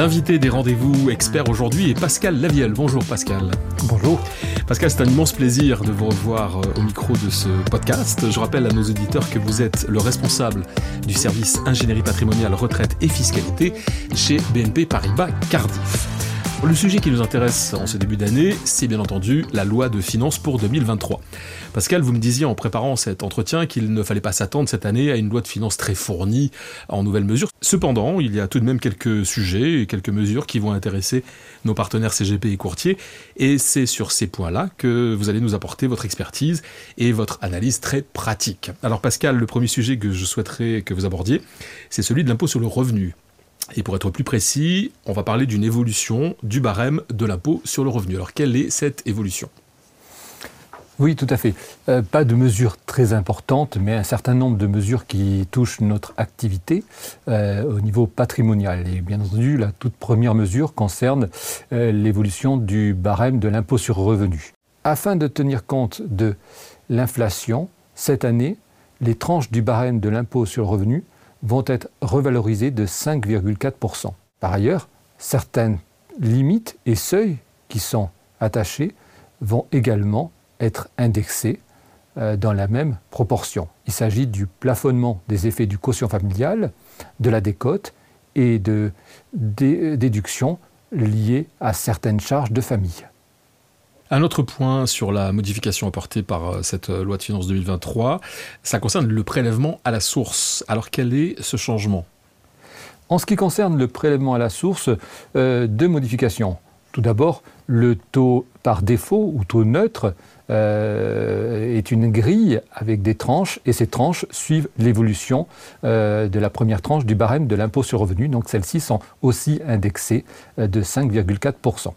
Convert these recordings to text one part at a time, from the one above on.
L'invité des rendez-vous experts aujourd'hui est Pascal Lavielle. Bonjour Pascal. Bonjour. Pascal, c'est un immense plaisir de vous revoir euh, au micro de ce podcast. Je rappelle à nos auditeurs que vous êtes le responsable du service ingénierie patrimoniale, retraite et fiscalité chez BNP Paribas Cardiff. Le sujet qui nous intéresse en ce début d'année, c'est bien entendu la loi de finances pour 2023. Pascal, vous me disiez en préparant cet entretien qu'il ne fallait pas s'attendre cette année à une loi de finances très fournie en nouvelles mesures. Cependant, il y a tout de même quelques sujets et quelques mesures qui vont intéresser nos partenaires CGP et courtiers, et c'est sur ces points-là que vous allez nous apporter votre expertise et votre analyse très pratique. Alors Pascal, le premier sujet que je souhaiterais que vous abordiez, c'est celui de l'impôt sur le revenu. Et pour être plus précis, on va parler d'une évolution du barème de l'impôt sur le revenu. Alors quelle est cette évolution? Oui, tout à fait. Euh, pas de mesures très importantes, mais un certain nombre de mesures qui touchent notre activité euh, au niveau patrimonial. Et bien entendu, la toute première mesure concerne euh, l'évolution du barème de l'impôt sur le revenu. Afin de tenir compte de l'inflation, cette année, les tranches du barème de l'impôt sur le revenu vont être revalorisées de 5,4%. Par ailleurs, certaines limites et seuils qui sont attachés vont également être indexés euh, dans la même proportion. Il s'agit du plafonnement des effets du quotient familial, de la décote et de déductions liées à certaines charges de famille. Un autre point sur la modification apportée par euh, cette euh, loi de finances 2023, ça concerne le prélèvement à la source. Alors quel est ce changement? En ce qui concerne le prélèvement à la source, euh, deux modifications. Tout d'abord, le taux par défaut ou taux neutre est une grille avec des tranches et ces tranches suivent l'évolution de la première tranche du barème de l'impôt sur revenu. Donc celles-ci sont aussi indexées de 5,4%.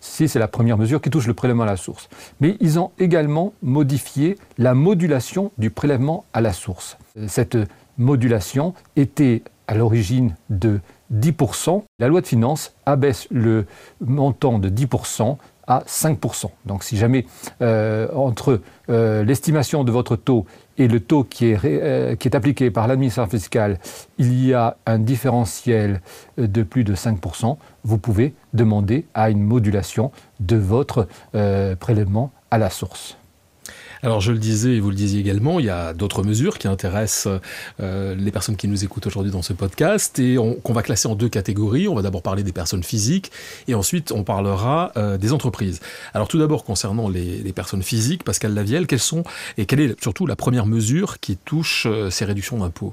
Si c'est la première mesure qui touche le prélèvement à la source. Mais ils ont également modifié la modulation du prélèvement à la source. Cette modulation était à l'origine de 10%. La loi de finances abaisse le montant de 10% à 5%. Donc si jamais euh, entre euh, l'estimation de votre taux et le taux qui est, euh, qui est appliqué par l'administration fiscale, il y a un différentiel de plus de 5%, vous pouvez demander à une modulation de votre prélèvement à la source. Alors je le disais et vous le disiez également, il y a d'autres mesures qui intéressent euh, les personnes qui nous écoutent aujourd'hui dans ce podcast et qu'on va classer en deux catégories. On va d'abord parler des personnes physiques et ensuite on parlera euh, des entreprises. Alors tout d'abord concernant les, personnes physiques, Pascal Lavielle, quelles sont et quelle est surtout la première mesure qui touche euh, ces réductions d'impôts?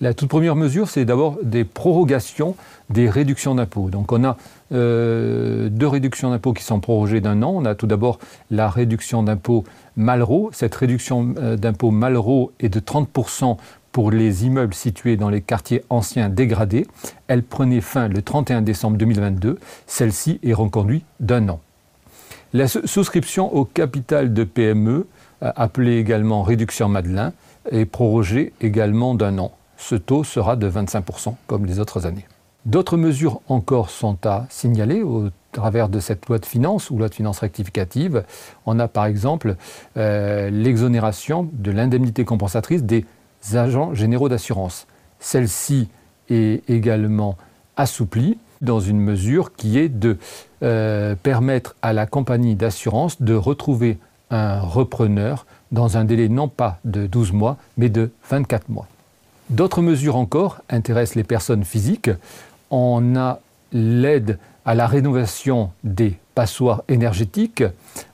La toute première mesure, c'est d'abord des prorogations des réductions d'impôts. Donc on a euh, deux réductions d'impôts qui sont prorogées d'un an. On a tout d'abord la réduction d'impôt Malraux. Cette réduction euh, d'impôt Malraux est de 30% pour les immeubles situés dans les quartiers anciens dégradés. Elle prenait fin le 31 décembre 2022. Celle-ci est reconduite d'un an. La souscription au capital de PME, euh, appelée également réduction Madelin, est prorogée également d'un an. Ce taux sera de 25% comme les autres années. D'autres mesures encore sont à signaler au travers de cette loi de finances ou loi de finances rectificative. On a par exemple euh, l'exonération de l'indemnité compensatrice des agents généraux d'assurance. Celle-ci est également assouplie dans une mesure qui est de euh, permettre à la compagnie d'assurance de retrouver un repreneur dans un délai non pas de 12 mois, mais de 24 mois. D'autres mesures encore intéressent les personnes physiques. On a l'aide à la rénovation des passoires énergétiques.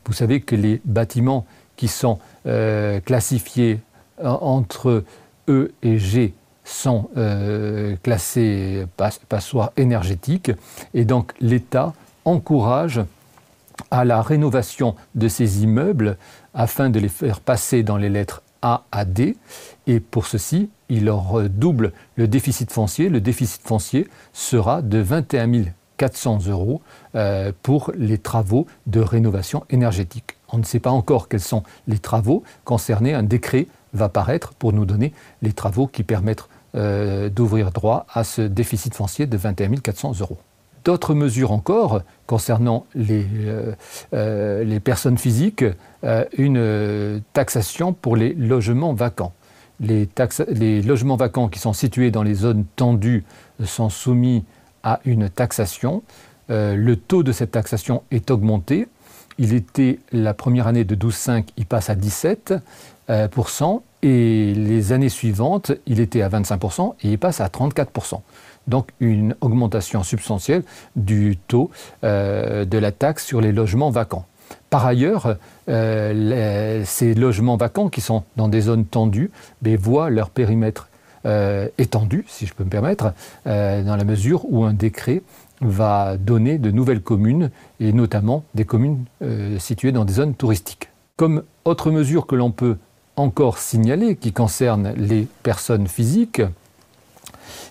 Vous savez que les bâtiments qui sont euh, classifiés entre E et G sont euh, classés passoires énergétiques et donc l'État encourage à la rénovation de ces immeubles afin de les faire passer dans les lettres A à D. Et pour ceci, il leur double le déficit foncier. Le déficit foncier sera de 21 400 euros euh, pour les travaux de rénovation énergétique. On ne sait pas encore quels sont les travaux concernés. Un décret va paraître pour nous donner les travaux qui permettent euh, d'ouvrir droit à ce déficit foncier de 21 400 euros. D'autres mesures encore concernant les, euh, euh, personnes physiques, euh, une taxation pour les logements vacants. Les, les, logements vacants qui sont situés dans les zones tendues sont soumis à une taxation. le taux de cette taxation est augmenté. Il était la première année de 12,5, il passe à 17%, et les années suivantes, il était à 25% et il passe à 34% donc une augmentation substantielle du taux euh, de la taxe sur les logements vacants. Par ailleurs, euh, ces logements vacants qui sont dans des zones tendues ben, voient leur périmètre euh, étendu, si je peux me permettre, dans la mesure où un décret va donner de nouvelles communes, et notamment des communes situées dans des zones touristiques. Comme autre mesure que l'on peut encore signaler qui concerne les personnes physiques,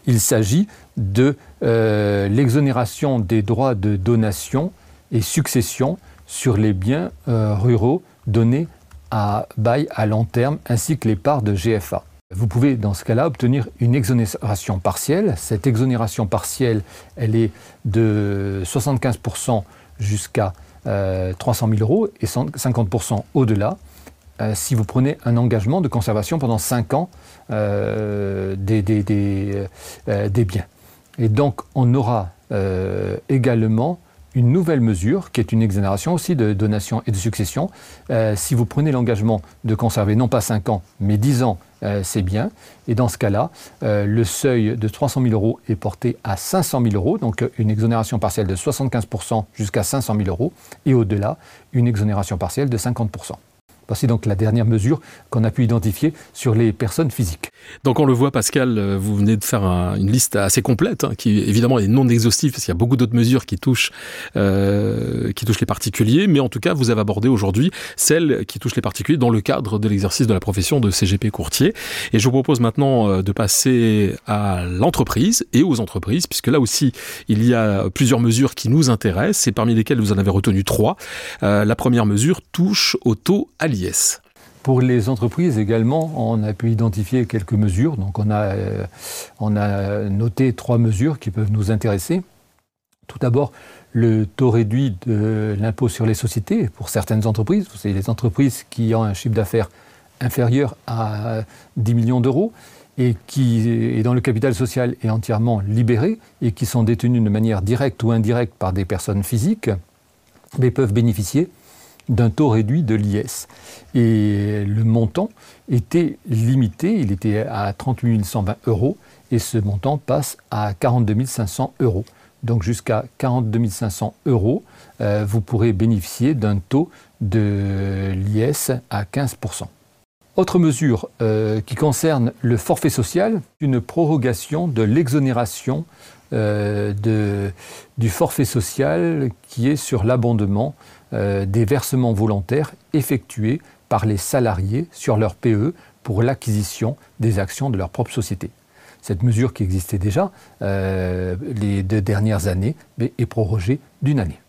il s'agit de euh, l'exonération des droits de donation et succession sur les biens euh, ruraux donnés à bail à long terme ainsi que les parts de GFA. Vous pouvez dans ce cas-là obtenir une exonération partielle. Cette exonération partielle, elle est de 75% jusqu'à 300 euh, 000 euros et 50% au-delà. Euh, si vous prenez un engagement de conservation pendant 5 ans euh, euh, des, biens. Et donc on aura également une nouvelle mesure qui est une exonération aussi de donation et de succession. si vous prenez l'engagement de conserver non pas 5 ans, mais 10 ans, c'est bien. Et dans ce cas-là, le seuil de 300 000 euros est porté à 500 000 euros, donc une exonération partielle de 75% jusqu'à 500 000 euros, et au-delà, une exonération partielle de 50%. Voici donc la dernière mesure qu'on a pu identifier sur les personnes physiques. Donc on le voit, Pascal, euh, vous venez de faire une liste assez complète, hein, qui évidemment est non exhaustive, parce qu'il y a beaucoup d'autres mesures qui touchent, euh, qui touchent les particuliers, mais en tout cas, vous avez abordé aujourd'hui celles qui touchent les particuliers dans le cadre de l'exercice de la profession de CGP courtier. Et je vous propose maintenant euh, de passer à l'entreprise et aux entreprises, puisque là aussi, il y a plusieurs mesures qui nous intéressent, et parmi lesquelles vous en avez retenu trois. la première mesure touche au taux allié. Pour les entreprises également, on a pu identifier quelques mesures. Donc on a, euh, on a noté trois mesures qui peuvent nous intéresser. Tout d'abord, le taux réduit de l'impôt sur les sociétés pour certaines entreprises. C'est les entreprises qui ont un chiffre d'affaires inférieur à 10 millions d'euros et qui, et dont le capital social est entièrement libéré et qui sont détenus de manière directe ou indirecte par des personnes physiques, mais peuvent bénéficier d'un taux réduit de l'IS. Et le montant était limité, il était à 38 120 euros, et ce montant passe à 42 500 euros. Donc jusqu'à 42 500 euros, euh, vous pourrez bénéficier d'un taux de l'IS à 15%. Autre mesure euh, qui concerne le forfait social, une prorogation de l'exonération euh, du forfait social qui est sur l'abondement euh, des versements volontaires effectués par les salariés sur leur PE pour l'acquisition des actions de leur propre société. Cette mesure qui existait déjà euh, les deux dernières années est prorogée d'une année.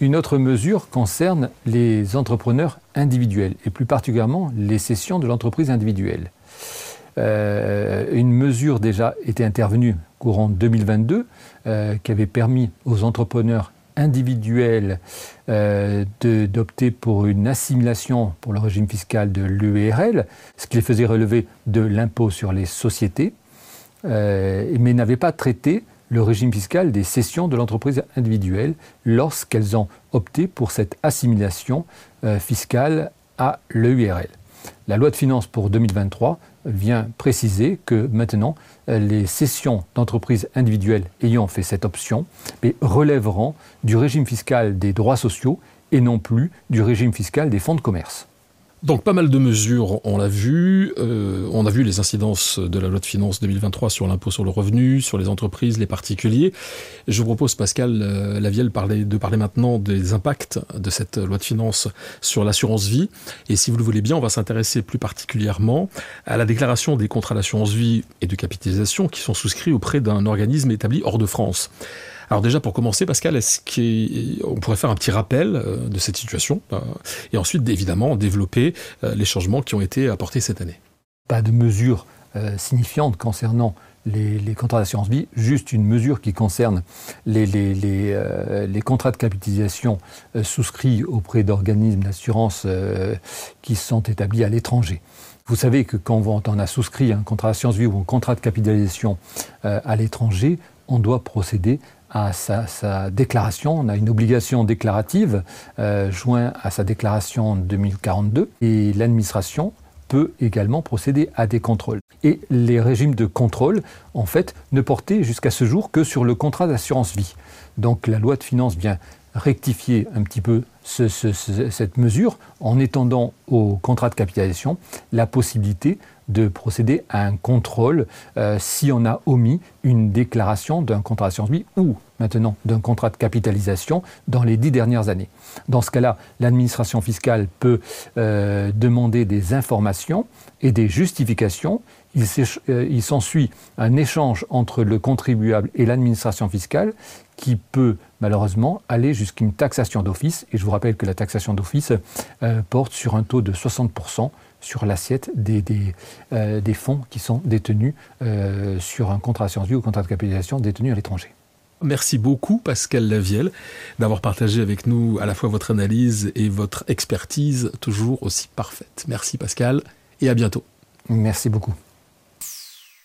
Une, autre mesure concerne les entrepreneurs individuels et plus particulièrement les cessions de l'entreprise individuelle. Euh, une mesure déjà était intervenue courant 2022 qui avait permis aux entrepreneurs individuel euh, d'opter pour une assimilation pour le régime fiscal de l'URL, ce qui les faisait relever de l'impôt sur les sociétés, euh, mais n'avait pas traité le régime fiscal des cessions de l'entreprise individuelle lorsqu'elles ont opté pour cette assimilation euh, fiscale à l'URL. La loi de finances pour 2023 vient préciser que maintenant, les cessions d'entreprises individuelles ayant fait cette option relèveront du régime fiscal des droits sociaux et non plus du régime fiscal des fonds de commerce. Donc pas mal de mesures, on l'a vu. Euh, on a vu les incidences de la loi de finances 2023 sur l'impôt sur le revenu, sur les entreprises, les particuliers. Je vous propose, Pascal euh, Lavielle, de parler maintenant des impacts de cette loi de finances sur l'assurance vie. Et si vous le voulez bien, on va s'intéresser plus particulièrement à la déclaration des contrats d'assurance vie et de capitalisation qui sont souscrits auprès d'un organisme établi hors de France. Alors déjà pour commencer, Pascal, est-ce qu'on pourrait faire un petit rappel euh, de cette situation euh, et ensuite évidemment développer euh, les changements qui ont été apportés cette année? Pas de mesures signifiantes concernant les, contrats d'assurance vie, juste une mesure qui concerne les, les contrats de capitalisation souscrits auprès d'organismes d'assurance qui sont établis à l'étranger. Vous savez que quand on a souscrit un contrat d'assurance vie ou un contrat de capitalisation à l'étranger, on doit procéder à sa, déclaration. On a une obligation déclarative euh, jointe à sa déclaration 2042 et l'administration peut également procéder à des contrôles. Et les régimes de contrôle, en fait, ne portaient jusqu'à ce jour que sur le contrat d'assurance vie. Donc la loi de finances vient rectifier un petit peu cette mesure en étendant au contrat de capitalisation la possibilité de procéder à un contrôle euh, si on a omis une déclaration d'un contrat d'assurance vie ou maintenant d'un contrat de capitalisation dans les dix dernières années. Dans ce cas-là, l'administration fiscale peut euh, demander des informations et des justifications. Il euh, s'ensuit un échange entre le contribuable et l'administration fiscale qui peut malheureusement aller jusqu'à une taxation d'office. Et je vous rappelle que la taxation d'office euh, porte sur un taux de 60% sur l'assiette des, des, fonds qui sont détenus sur un contrat d'assurance vie ou contrat de capitalisation détenu à l'étranger. Merci beaucoup Pascal Lavielle d'avoir partagé avec nous à la fois votre analyse et votre expertise toujours aussi parfaite. Merci Pascal et à bientôt. Merci beaucoup.